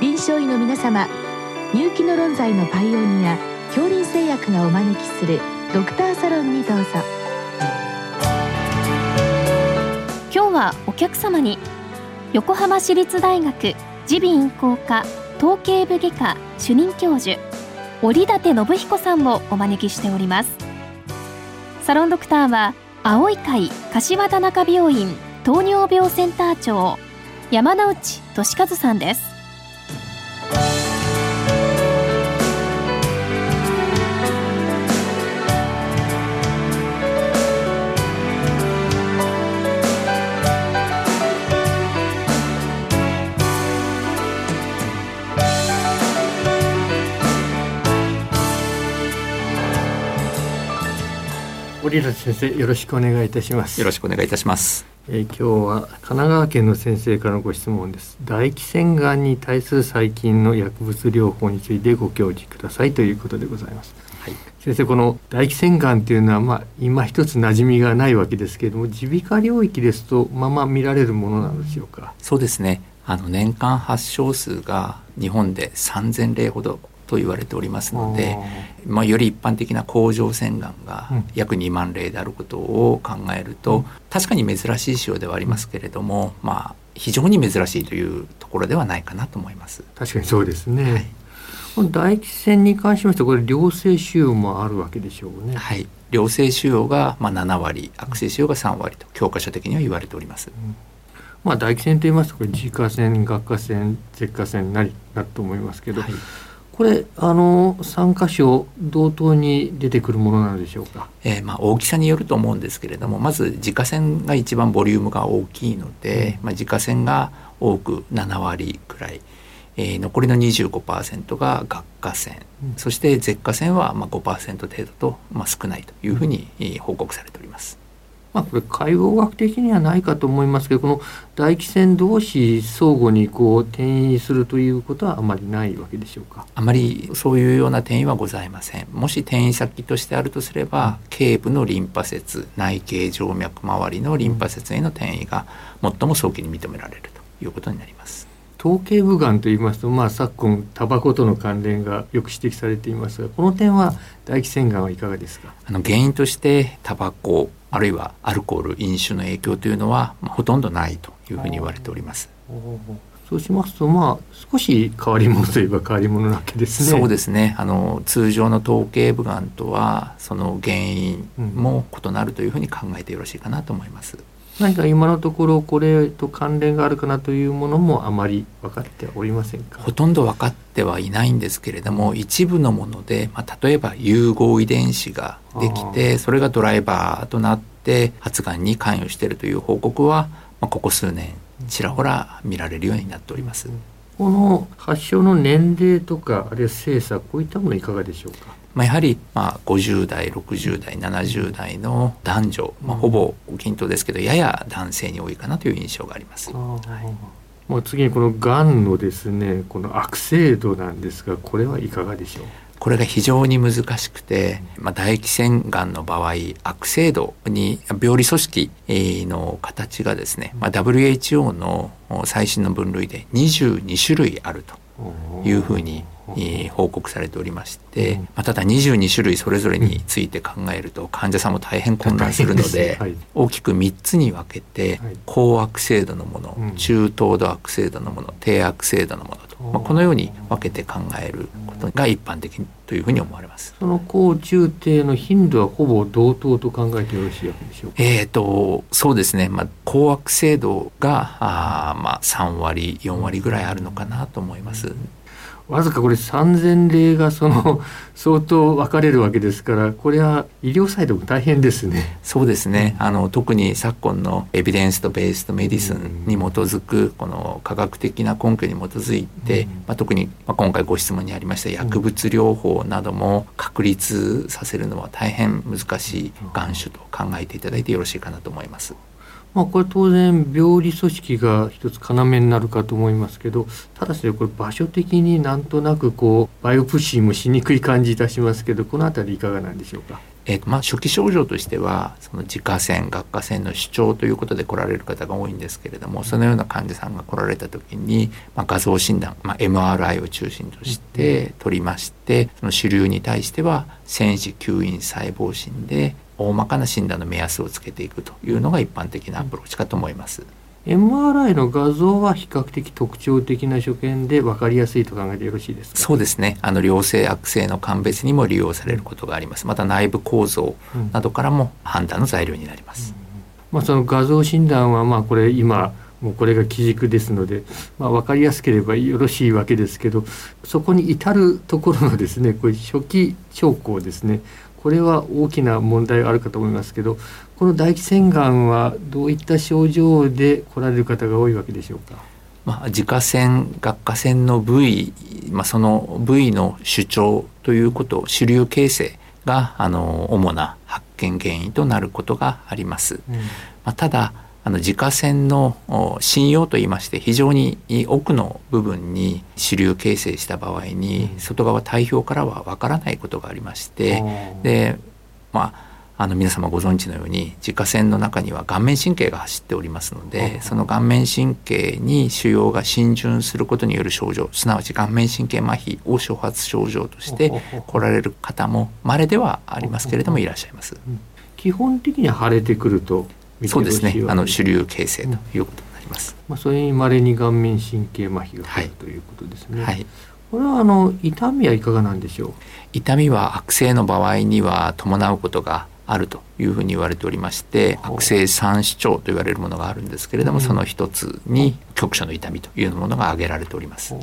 臨床医の皆様入気の論剤のパイオニア恐林製薬がお招きするドクターサロンにどうぞ。今日はお客様に横浜市立大学耳鼻咽喉科統計部外科主任教授折立信彦さんをお招きしております。サロンドクターは青い会柏田中病院糖尿病センター長山内俊和さんです。折立先生よろしくお願いいたします。よろしくお願いいたします。えー、今日は神奈川県の先生からのご質問です。唾液腺がんに対する細菌の薬物療法についてご教示くださいということでございます、はい、先生この唾液腺がんというのはまあ今一つ馴染みがないわけですけれども耳鼻科領域ですとまま見られるものなんでしょうか？そうですね。あの年間発症数が日本で3000例ほどと言われておりますので、まあ、より一般的な甲状腺がんが約2万例であることを考えると、うん、確かに珍しい腫瘍ではありますけれども、まあ、非常に珍しいというところではないかなと思います。確かにそうですね、はい。唾液腺に関しましてこれ良性腫瘍もあるわけでしょうね。はい、良性腫瘍がまあ7割、悪性腫瘍が3割と教科書的には言われております。うん、まあ唾液腺と言いますとこれ自家腺、顎下腺、舌下腺なりだと思いますけど、はい、これあの3箇所同等に出てくるものなんでしょうか、えー、まあ、大きさによると思うんですけれどもまず自家線が一番ボリュームが大きいので、うん、まあ、自家線が多く7割くらい、えー、残りの25%が顎下線、うん、そして舌下線はまあ5%程度と、まあ、少ないというふうに報告されております。まあ、これ解剖学的にはないかと思いますけどこの唾液腺同士相互にこう転移するということはあまりないわけでしょうか？あまりそういうような転移はございません。もし転移先としてあるとすれば、うん、頸部のリンパ節内頸静脈周りのリンパ節への転移が最も早期に認められるということになります。頭頸部がんといいますと、まあ、昨今タバコとの関連がよく指摘されていますがこの点は唾液腺がんはいかがですか？あの原因としてタバコあるいはアルコール飲酒の影響というのは、ま、ほとんどないというふうに言われております。そうしますと、まあ、少し変わり者といえば変わり者なわけですね。そうですね。あの通常の頭頸部がんとは、その原因も異なるというふうに考えてよろしいかなと思います。何か今のところこれと関連があるかなというものもあまり分かっておりませんか？ほとんど分かってはいないんですけれども一部のもので、まあ、例えば融合遺伝子ができてそれがドライバーとなって発がんに関与しているという報告は、まあ、ここ数年ちらほら見られるようになっております。この発症の年齢とかあるいは性差こういったものいかがでしょうか？まあ、やはりまあ50代60代70代の男女、まあ、ほぼ均等ですけどやや男性に多いかなという印象があります。はい、もう次にこのがんのですねこの悪性度なんですがこれはいかがでしょう？これが非常に難しくて、まあ、唾液腺がんの場合悪性度に病理組織の形がですね、まあ、WHO の最新の分類で22種類あるというふうに報告されておりまして、まあ、ただ22種類それぞれについて考えると患者さんも大変混乱するので、大きく3つに分けて、高悪性度のもの、中等度悪性度のもの低悪性度のものと、まあ、このように分けて考えることが一般的というふうに思われます。その高中低の頻度はほぼ同等と考えてよろしいわけでしょうか？えっ、ー、とそうですね。まあ高悪性度があまあ3割4割ぐらいあるのかなと思います。わずかこれ3,000例がその 相当分かれるわけですからこれは医療サイドも大変ですね。そうですねあの特に昨今のエビデンスとベースとメディスンに基づくこの科学的な根拠に基づいて、まあ、特に、まあ、今回ご質問にありました薬物療法なども確立させるのは大変難しい眼種と考えていただいてよろしいかなと思います。まあ、これ当然病理組織が一つ要になるかと思いますけどただしこれ場所的になんとなくこうバイオプッシーもしにくい感じいたしますけどこの辺りいかがなんでしょうか？えーとまあ、初期症状としてはその自家腺顎下腺の主張ということで来られる方が多いんですけれどもそのような患者さんが来られた時に、まあ、画像診断、まあ、MRI を中心として取りましてその主流に対しては線子吸引細胞診で大まかな診断の目安をつけていくというのが一般的なアプローチかと思います。MRI の画像は比較的特徴的な所見で分かりやすいと考えてよろしいですか？そうですね。あの良性悪性の鑑別にも利用されることがあります。また内部構造などからも判断の材料になります、うん、まあ、その画像診断はまあこれ今もうこれが基軸ですので、まあ、分かりやすければよろしいわけですけどそこに至るところのですねこれ初期兆候ですね。これは大きな問題があるかと思いますけどこの唾液腺がんはどういった症状で来られる方が多いわけでしょうか？まあ、自家腺顎下腺の部位、まあ、その部位の主張ということ主流形成があの主な発見原因となることがあります。うん、まあ、ただあの自家腺の信用といいまして非常に奥の部分に主流形成した場合に外側体表からはわからないことがありましてでまああの皆様ご存知のように自家腺の中には顔面神経が走っておりますのでその顔面神経に腫瘍が浸潤することによる症状すなわち顔面神経麻痺を初発症状として来られる方も稀ではありますけれどもいらっしゃいます。基本的には腫れてくるとそうですね。あの主流形成ということになります、うん、まあ、それに稀に顔面神経麻痺が来る、はい、ということですね、はい、これはあの痛みはいかがなんでしょう？痛みは悪性の場合には伴うことがあるというふうに言われておりまして悪性三指腸と言われるものがあるんですけれども、うん、その一つに局所の痛みというものが挙げられております。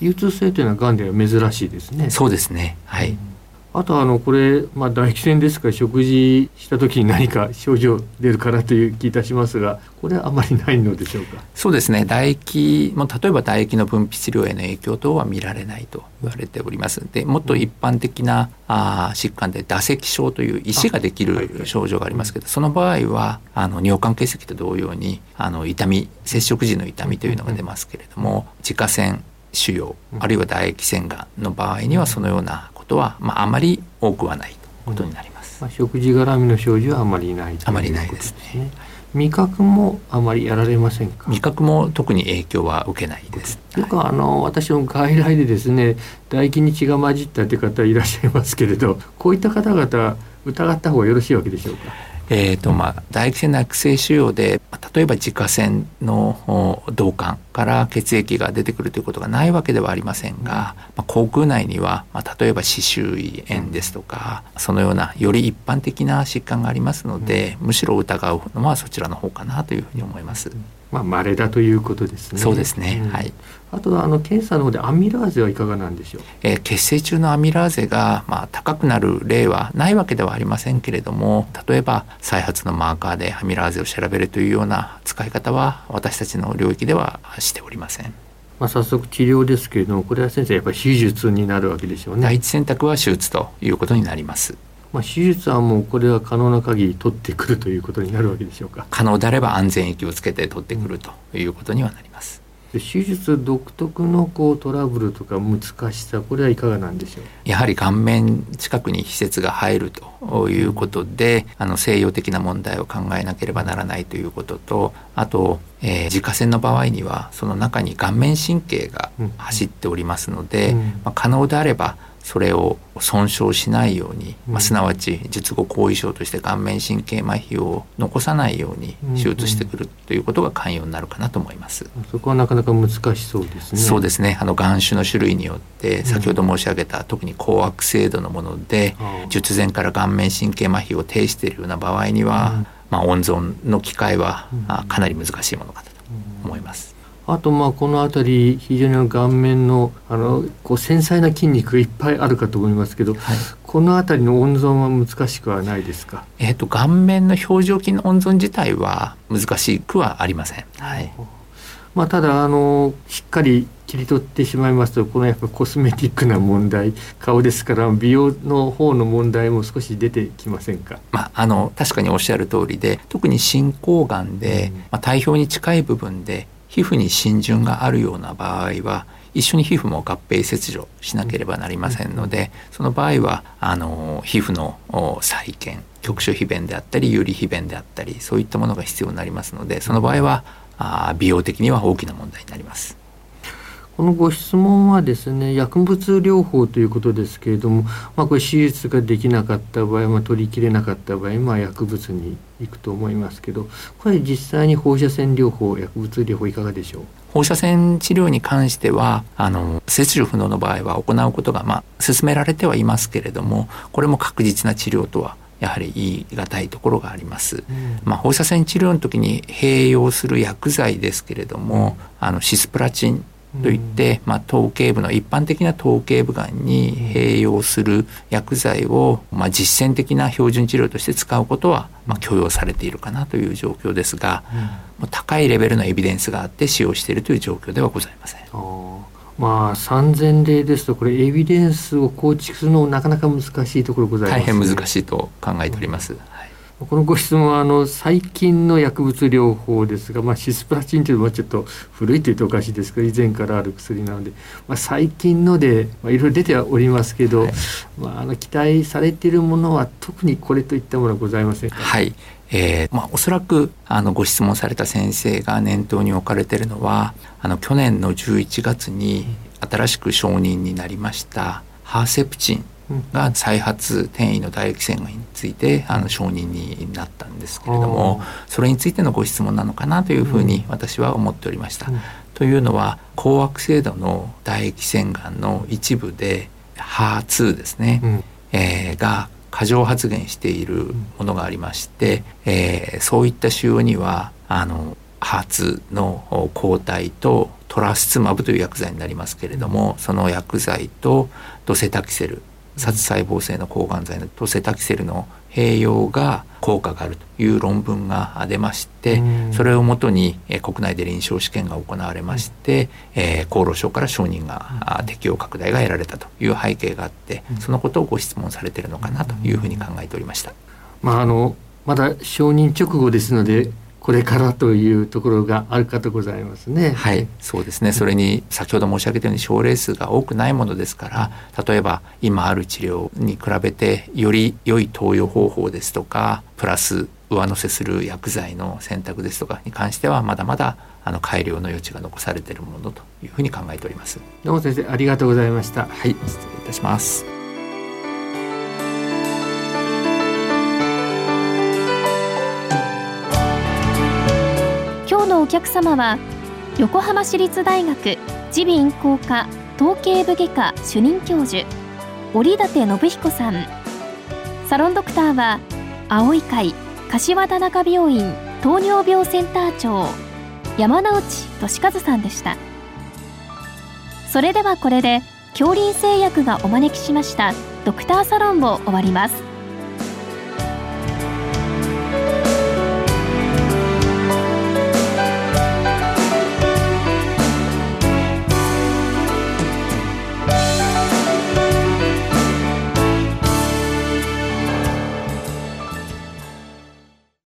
流通性というのはがんでは珍しいですね。そうですね。はい。うんあとあのこれ、まあ、唾液腺ですから食事した時に何か症状出るかなという気いたしますがこれはあまりないのでしょうか？そうですね。唾液も例えば唾液の分泌量への影響等は見られないと言われております。でもっと一般的なあ疾患で唾石症という石ができる症状がありますけど、その場合はあの尿管結石と同様にあの痛み接触時の痛みというのが出ますけれども自家腺腫瘍あるいは唾液腺がんの場合にはそのようなことは、まあ、あまり多くはないということになります。まあ、食事絡みの症状はあまりないあまりないですね。味覚もあまりやられませんか？味覚も特に影響は受けないです。よくあの私の外来でですね唾液に血が混じったという方いらっしゃいますけれどこういった方々疑った方がよろしいわけでしょうか？えーとまあ、唾液腺の悪性腫瘍で例えば自家腺の導管から血液が出てくるということがないわけではありませんが、まあ、口腔内には、まあ、例えば歯周囲炎ですとかそのようなより一般的な疾患がありますので、むしろ疑うのはそちらの方かなというふうに思います。まあ、稀だということですね。そうですね。うん、はい。あとはあの検査の方でアミラーゼはいかがなんでしょう？えー、血清中のアミラーゼがまあ高くなる例はないわけではありませんけれども、例えば再発のマーカーでアミラーゼを調べるというような使い方は私たちの領域ではしておりません。まあ、早速治療ですけれどもこれは先生やっぱり手術になるわけでしょうね。第一選択は手術ということになります。まあ、手術はもうこれは可能な限り取ってくるということになるわけでしょうか。可能であれば安全域をつけて取ってくるということにはなります。手術独特のこうトラブルとか難しさこれはいかがなんでしょう。やはり顔面近くに施設が入るということで、あの西洋的な問題を考えなければならないということとあと、えー、自家腺の場合にはその中に顔面神経が走っておりますので、うん、まあ、可能であればそれを損傷しないように、まあ、すなわち術後後遺症として顔面神経麻痺を残さないように手術してくるということが寛容になるかなと思います。そこはなかなか難しそうですね。そうですね。あの眼種の種類によって先ほど申し上げた、特に高悪性度のもので術前から顔面神経麻痺を呈しているような場合には、まあ、温存の機会はかなり難しいものかと思います。あとまあこの辺り非常に顔面のあのこう繊細な筋肉がいっぱいあるかと思いますけど、はい、この辺りの温存は難しくはないですか？えっ、ー、と顔面の表情筋の温存自体は難しくはありません。はい。まあただあのしっかり切り取ってしまいますとこのやっぱコスメティックな問題顔ですから美容の方の問題も少し出てきませんか、まあ、あの確かにおっしゃる通りで特に進行がんで、うん、まあ、体表に近い部分で皮膚に浸潤があるような場合は一緒に皮膚も合併切除しなければなりませんので、その場合はあの皮膚の再建局所皮弁であったり有利皮弁であったりそういったものが必要になりますのでその場合はあ美容的には大きな問題になります。このご質問はですね薬物療法ということですけれども、まあ、これ手術ができなかった場合、まあ、取りきれなかった場合、まあ、薬物に行くと思いますけどこれ実際に放射線療法薬物療法いかがでしょう？放射線治療に関してはあの切除不能の場合は行うことが、まあ、進められてはいますけれどもこれも確実な治療とはやはり言い難いところがあります、うん、まあ、放射線治療の時に併用する薬剤ですけれども、あのシスプラチンといって、まあ、頭頸部の一般的な頭頸部がんに併用する薬剤を、まあ、実践的な標準治療として使うことは、まあ、許容されているかなという状況ですが、うん、高いレベルのエビデンスがあって使用しているという状況ではございません。まあ3000例ですとこれエビデンスを構築するのなかなか難しいところございます、ね、大変難しいと考えております。うんこのご質問はあの最近の薬物療法ですが、まあ、シスプラチンというのはちょっと古いというとおかしいですが以前からある薬なので、まあ、最近ので、まあ、いろいろ出てはおりますけど、はい、まあ、あの期待されているものは特にこれといったものはございませんか、はい。えーまあ、おそらくあのご質問された先生が念頭に置かれているのはあの去年の11月に新しく承認になりましたハーセプチンが再発転移の唾液腺がんについてあの承認になったんですけれどもそれについてのご質問なのかなというふうに私は思っておりました。というのは高悪性度の唾液腺がんの一部で HER2 ですね、うん、えー、が過剰発現しているものがありまして、えー、そういった腫瘍にはあの HER2 の抗体とトラスツマブという薬剤になりますけれどもその薬剤とドセタキセル殺細胞性の抗がん剤のトセタキセルの併用が効果があるという論文が出ましてそれをもとに国内で臨床試験が行われまして、え厚労省から承認が適用拡大が得られたという背景があってそのことをご質問されているのかなというふうに考えておりました。まあ、あのまだ承認直後ですのでこれからというところがあるかとございますね。はい、そうですね。それに先ほど申し上げたように症例数が多くないものですから、例えば今ある治療に比べてより良い投与方法ですとか、プラス上乗せする薬剤の選択ですとかに関してはまだまだあの改良の余地が残されているものというふうに考えております。どうも先生ありがとうございました。はい、失礼いたします。のお客様は横浜市立大学耳鼻咽喉科統計部外科主任教授折立信彦さん。サロンドクターは青い会柏田中病院糖尿病センター長山内俊和さんでした。それではこれで恐林製薬がお招きしましたドクターサロンを終わります。